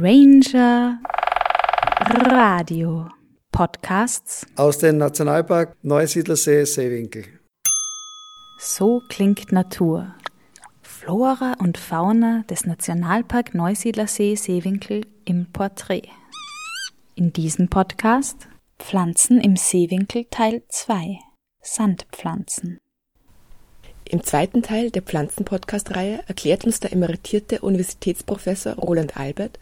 Ranger Radio Podcasts aus dem Nationalpark Neusiedlersee Seewinkel. So klingt Natur. Flora und Fauna des Nationalpark Neusiedlersee Seewinkel im Porträt. In diesem Podcast Pflanzen im Seewinkel Teil 2 Sandpflanzen. Im zweiten Teil der Pflanzen-Podcast-Reihe erklärt uns der emeritierte Universitätsprofessor Roland Albert,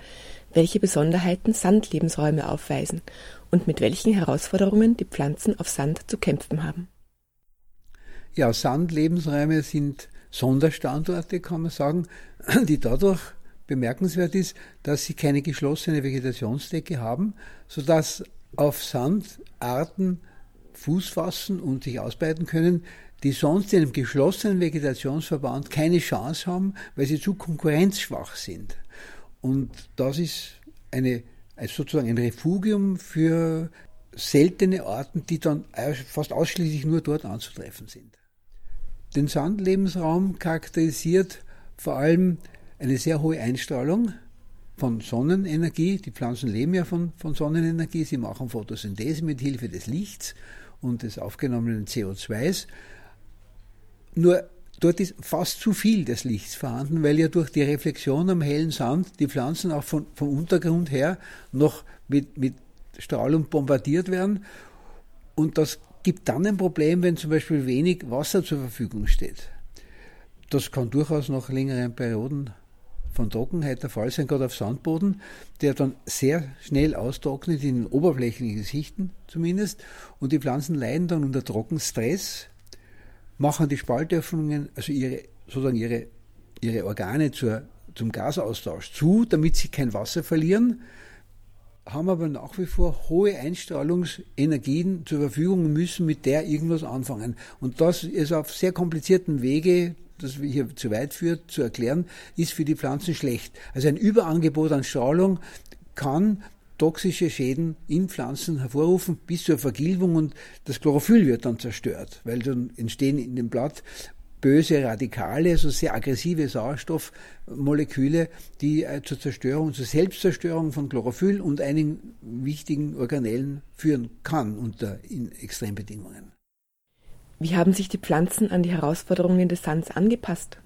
welche Besonderheiten Sandlebensräume aufweisen und mit welchen Herausforderungen die Pflanzen auf Sand zu kämpfen haben. Ja, Sandlebensräume sind Sonderstandorte, kann man sagen, die dadurch bemerkenswert ist, dass sie keine geschlossene Vegetationsdecke haben, sodass auf Sand Arten Fuß fassen und sich ausbreiten können, die sonst in einem geschlossenen Vegetationsverband keine Chance haben, weil sie zu konkurrenzschwach sind. Und das ist eine, sozusagen ein Refugium für seltene Arten, die dann fast ausschließlich nur dort anzutreffen sind. Den Sandlebensraum charakterisiert vor allem eine sehr hohe Einstrahlung von Sonnenenergie. Die Pflanzen leben ja von, von Sonnenenergie, sie machen Photosynthese mit Hilfe des Lichts und des aufgenommenen CO2s. Nur dort ist fast zu viel des Lichts vorhanden, weil ja durch die Reflexion am hellen Sand die Pflanzen auch von, vom Untergrund her noch mit, mit Strahlung bombardiert werden. Und das gibt dann ein Problem, wenn zum Beispiel wenig Wasser zur Verfügung steht. Das kann durchaus nach längeren Perioden von Trockenheit der Fall sein, gerade auf Sandboden, der dann sehr schnell austrocknet, in den oberflächlichen Sichten zumindest, und die Pflanzen leiden dann unter Trockenstress, machen die Spaltöffnungen, also ihre, sozusagen ihre, ihre Organe zur, zum Gasaustausch zu, damit sie kein Wasser verlieren, haben aber nach wie vor hohe Einstrahlungsenergien zur Verfügung und müssen mit der irgendwas anfangen. Und das ist auf sehr komplizierten Wege, das hier zu weit führt, zu erklären, ist für die Pflanzen schlecht. Also ein Überangebot an Strahlung kann toxische Schäden in Pflanzen hervorrufen bis zur Vergilbung und das Chlorophyll wird dann zerstört, weil dann entstehen in dem Blatt böse Radikale, also sehr aggressive Sauerstoffmoleküle, die äh, zur Zerstörung, zur Selbstzerstörung von Chlorophyll und einigen wichtigen Organellen führen kann unter Extrembedingungen. Wie haben sich die Pflanzen an die Herausforderungen des Sands angepasst?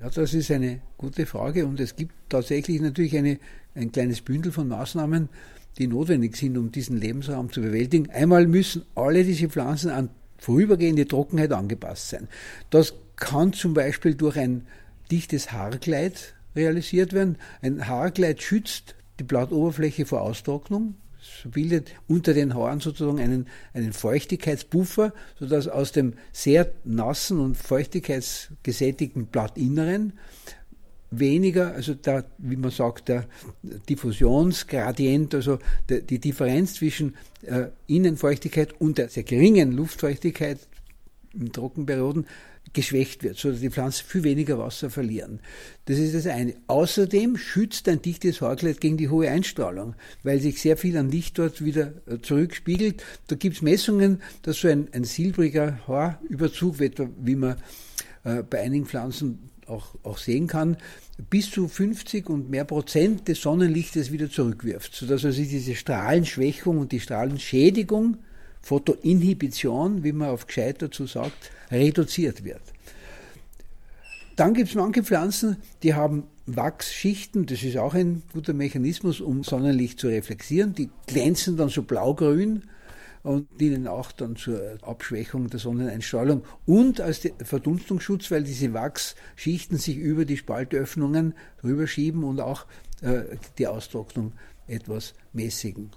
Ja, das ist eine gute Frage und es gibt tatsächlich natürlich eine, ein kleines Bündel von Maßnahmen, die notwendig sind, um diesen Lebensraum zu bewältigen. Einmal müssen alle diese Pflanzen an vorübergehende Trockenheit angepasst sein. Das kann zum Beispiel durch ein dichtes Haarkleid realisiert werden. Ein Haarkleid schützt die Blattoberfläche vor Austrocknung, bildet unter den Haaren sozusagen einen, einen Feuchtigkeitsbuffer, sodass aus dem sehr nassen und feuchtigkeitsgesättigten Blattinneren weniger, also der, wie man sagt, der Diffusionsgradient, also der, die Differenz zwischen äh, Innenfeuchtigkeit und der sehr geringen Luftfeuchtigkeit in Trockenperioden geschwächt wird, sodass die Pflanzen viel weniger Wasser verlieren. Das ist das eine. Außerdem schützt ein dichtes Haarkleid gegen die hohe Einstrahlung, weil sich sehr viel an Licht dort wieder äh, zurückspiegelt. Da gibt es Messungen, dass so ein, ein silbriger Haarüberzug, wie man äh, bei einigen Pflanzen auch, auch sehen kann, bis zu 50 und mehr Prozent des Sonnenlichtes wieder zurückwirft, sodass also diese Strahlenschwächung und die Strahlenschädigung Photoinhibition, wie man auf gescheit dazu sagt, reduziert wird. Dann gibt es manche Pflanzen, die haben Wachsschichten, das ist auch ein guter Mechanismus, um Sonnenlicht zu reflexieren. Die glänzen dann so blaugrün und dienen auch dann zur Abschwächung der Sonneneinstrahlung und als Verdunstungsschutz, weil diese Wachsschichten sich über die Spaltöffnungen rüberschieben und auch äh, die Austrocknung etwas mäßigen.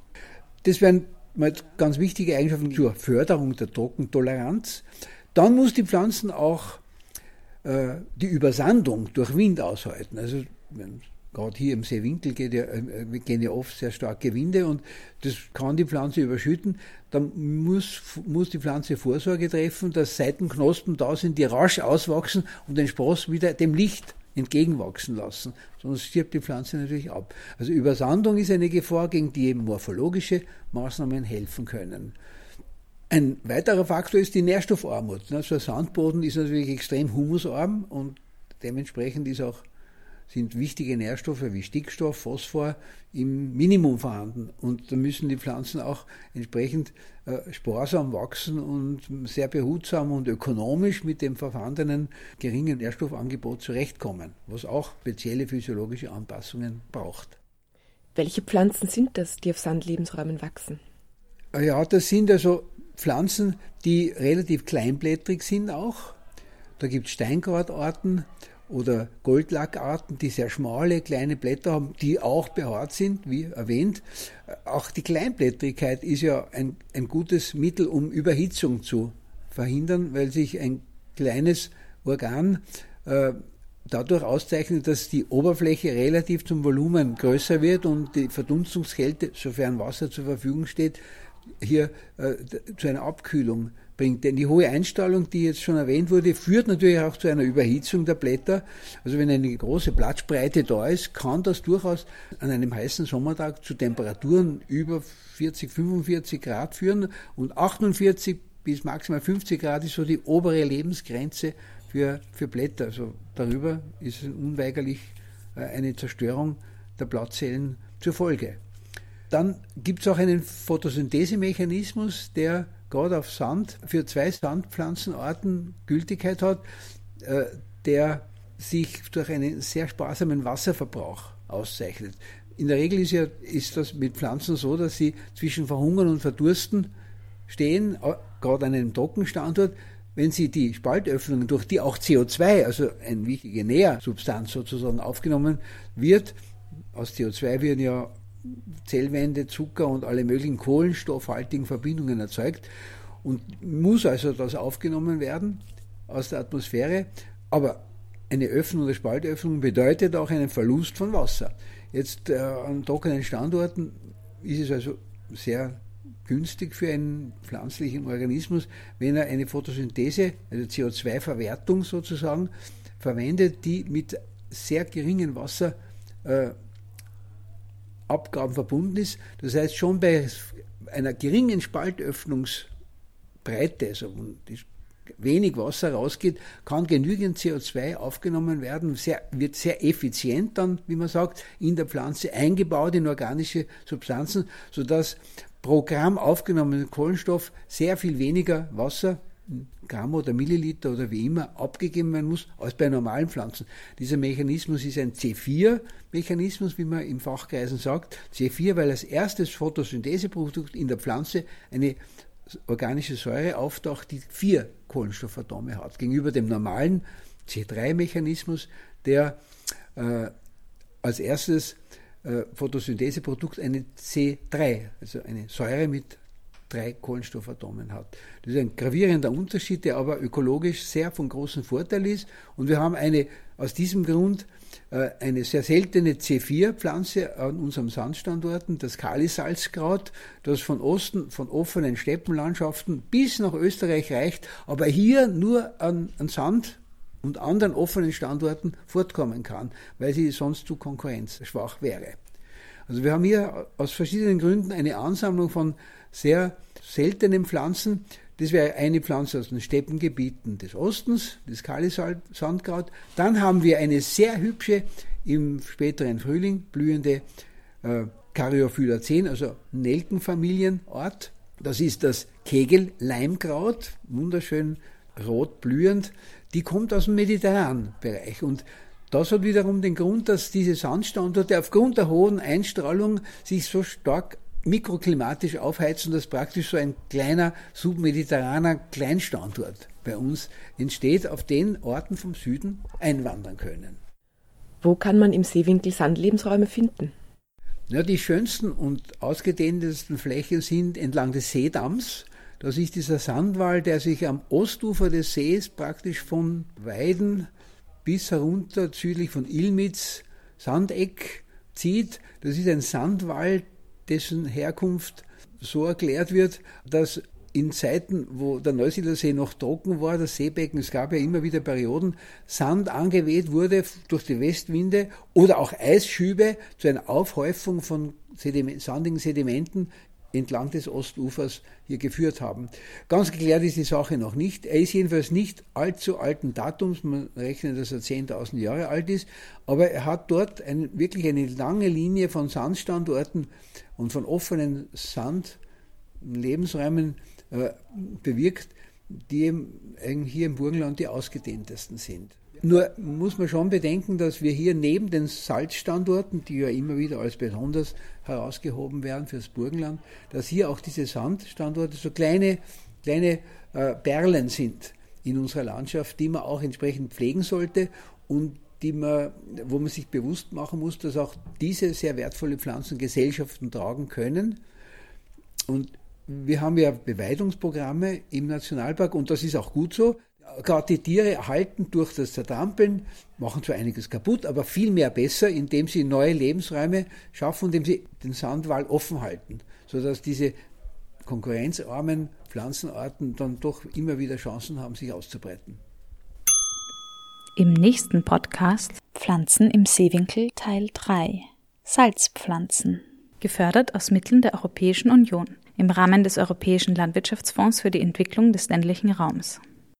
Das wären mal ganz wichtige Eigenschaften zur Förderung der Trockentoleranz. Dann muss die Pflanzen auch äh, die Übersandung durch Wind aushalten. Also gerade hier im Seewinkel geht ja, äh, gehen ja oft sehr starke Winde und das kann die Pflanze überschütten. Dann muss, muss die Pflanze Vorsorge treffen, dass Seitenknospen da sind, die rasch auswachsen und den Spross wieder dem Licht entgegenwachsen lassen, sonst stirbt die Pflanze natürlich ab. Also Übersandung ist eine Gefahr, gegen die morphologische Maßnahmen helfen können. Ein weiterer Faktor ist die Nährstoffarmut. Also ein Sandboden ist natürlich extrem humusarm und dementsprechend ist auch sind wichtige Nährstoffe wie Stickstoff, Phosphor im Minimum vorhanden. Und da müssen die Pflanzen auch entsprechend äh, sparsam wachsen und sehr behutsam und ökonomisch mit dem vorhandenen geringen Nährstoffangebot zurechtkommen, was auch spezielle physiologische Anpassungen braucht. Welche Pflanzen sind das, die auf Sandlebensräumen wachsen? Ja, das sind also Pflanzen, die relativ kleinblättrig sind auch. Da gibt es Steingratarten oder Goldlackarten, die sehr schmale, kleine Blätter haben, die auch behaart sind, wie erwähnt. Auch die Kleinblättrigkeit ist ja ein, ein gutes Mittel, um Überhitzung zu verhindern, weil sich ein kleines Organ äh, dadurch auszeichnet, dass die Oberfläche relativ zum Volumen größer wird und die Verdunstungskälte, sofern Wasser zur Verfügung steht, hier äh, zu einer Abkühlung bringt. Denn die hohe Einstrahlung, die jetzt schon erwähnt wurde, führt natürlich auch zu einer Überhitzung der Blätter. Also wenn eine große Blattspreite da ist, kann das durchaus an einem heißen Sommertag zu Temperaturen über 40, 45 Grad führen und 48 bis maximal 50 Grad ist so die obere Lebensgrenze für, für Blätter. Also darüber ist unweigerlich äh, eine Zerstörung der Blattzellen zur Folge. Dann gibt es auch einen Photosynthesemechanismus, der gerade auf Sand für zwei Sandpflanzenarten Gültigkeit hat, äh, der sich durch einen sehr sparsamen Wasserverbrauch auszeichnet. In der Regel ist, ja, ist das mit Pflanzen so, dass sie zwischen Verhungern und Verdursten stehen, gerade an einem Trockenstandort. Wenn sie die Spaltöffnungen, durch die auch CO2, also eine wichtige Nährsubstanz sozusagen aufgenommen wird, aus CO2 werden ja Zellwände, Zucker und alle möglichen kohlenstoffhaltigen Verbindungen erzeugt und muss also das aufgenommen werden aus der Atmosphäre. Aber eine Öffnung oder Spaltöffnung bedeutet auch einen Verlust von Wasser. Jetzt äh, an trockenen Standorten ist es also sehr günstig für einen pflanzlichen Organismus, wenn er eine Photosynthese, also CO2-Verwertung sozusagen, verwendet, die mit sehr geringen Wasser äh, Abgaben verbunden ist. Das heißt, schon bei einer geringen Spaltöffnungsbreite, also wenig Wasser rausgeht, kann genügend CO2 aufgenommen werden, sehr, wird sehr effizient dann, wie man sagt, in der Pflanze eingebaut in organische Substanzen, sodass pro Gramm aufgenommenen Kohlenstoff sehr viel weniger Wasser Gramm oder Milliliter oder wie immer abgegeben werden muss, als bei normalen Pflanzen. Dieser Mechanismus ist ein C4-Mechanismus, wie man im Fachkreisen sagt. C4, weil als erstes Photosyntheseprodukt in der Pflanze eine organische Säure auftaucht, die vier Kohlenstoffatome hat, gegenüber dem normalen C3-Mechanismus, der äh, als erstes äh, Photosyntheseprodukt eine C3, also eine Säure mit drei Kohlenstoffatomen hat. Das ist ein gravierender Unterschied, der aber ökologisch sehr von großem Vorteil ist. Und wir haben eine, aus diesem Grund äh, eine sehr seltene C4-Pflanze an unserem Sandstandorten, das Kalisalzkraut, das von Osten, von offenen Steppenlandschaften bis nach Österreich reicht, aber hier nur an, an Sand und anderen offenen Standorten fortkommen kann, weil sie sonst zu konkurrenzschwach wäre. Also wir haben hier aus verschiedenen Gründen eine Ansammlung von sehr seltenen Pflanzen. Das wäre eine Pflanze aus den Steppengebieten des Ostens, das Kalisandkraut. Dann haben wir eine sehr hübsche, im späteren Frühling blühende äh, Caryophylla 10, also Nelkenfamilienart. Das ist das Kegel-Leimkraut, wunderschön rot blühend. Die kommt aus dem mediterranen Bereich und das hat wiederum den Grund, dass diese Sandstandorte aufgrund der hohen Einstrahlung sich so stark mikroklimatisch aufheizen, dass praktisch so ein kleiner submediterraner Kleinstandort bei uns entsteht, auf den Orten vom Süden einwandern können. Wo kann man im Seewinkel Sandlebensräume finden? Ja, die schönsten und ausgedehntesten Flächen sind entlang des Seedamms. Das ist dieser Sandwall, der sich am Ostufer des Sees praktisch von Weiden bis herunter südlich von Ilmitz, Sandeck zieht. Das ist ein Sandwall, dessen Herkunft so erklärt wird, dass in Zeiten, wo der Neusiedlersee noch trocken war, das Seebecken, es gab ja immer wieder Perioden, Sand angeweht wurde durch die Westwinde oder auch Eisschübe zu einer Aufhäufung von Sediment, sandigen Sedimenten entlang des Ostufers hier geführt haben. Ganz geklärt ist die Sache noch nicht. Er ist jedenfalls nicht allzu alten Datums, man rechnet, dass er 10.000 Jahre alt ist, aber er hat dort ein, wirklich eine lange Linie von Sandstandorten und von offenen Sandlebensräumen äh, bewirkt, die hier im Burgenland die ausgedehntesten sind. Nur muss man schon bedenken, dass wir hier neben den Salzstandorten, die ja immer wieder als besonders herausgehoben werden fürs Burgenland, dass hier auch diese Sandstandorte so kleine, kleine äh, Perlen sind in unserer Landschaft, die man auch entsprechend pflegen sollte und die man, wo man sich bewusst machen muss, dass auch diese sehr wertvolle Pflanzen Gesellschaften tragen können. Und wir haben ja Beweidungsprogramme im Nationalpark und das ist auch gut so. Gerade die Tiere erhalten durch das Zertrampeln, machen zwar einiges kaputt, aber viel mehr besser, indem sie neue Lebensräume schaffen, indem sie den Sandwall offen halten, sodass diese konkurrenzarmen Pflanzenarten dann doch immer wieder Chancen haben, sich auszubreiten. Im nächsten Podcast Pflanzen im Seewinkel Teil 3 Salzpflanzen, gefördert aus Mitteln der Europäischen Union im Rahmen des Europäischen Landwirtschaftsfonds für die Entwicklung des ländlichen Raums.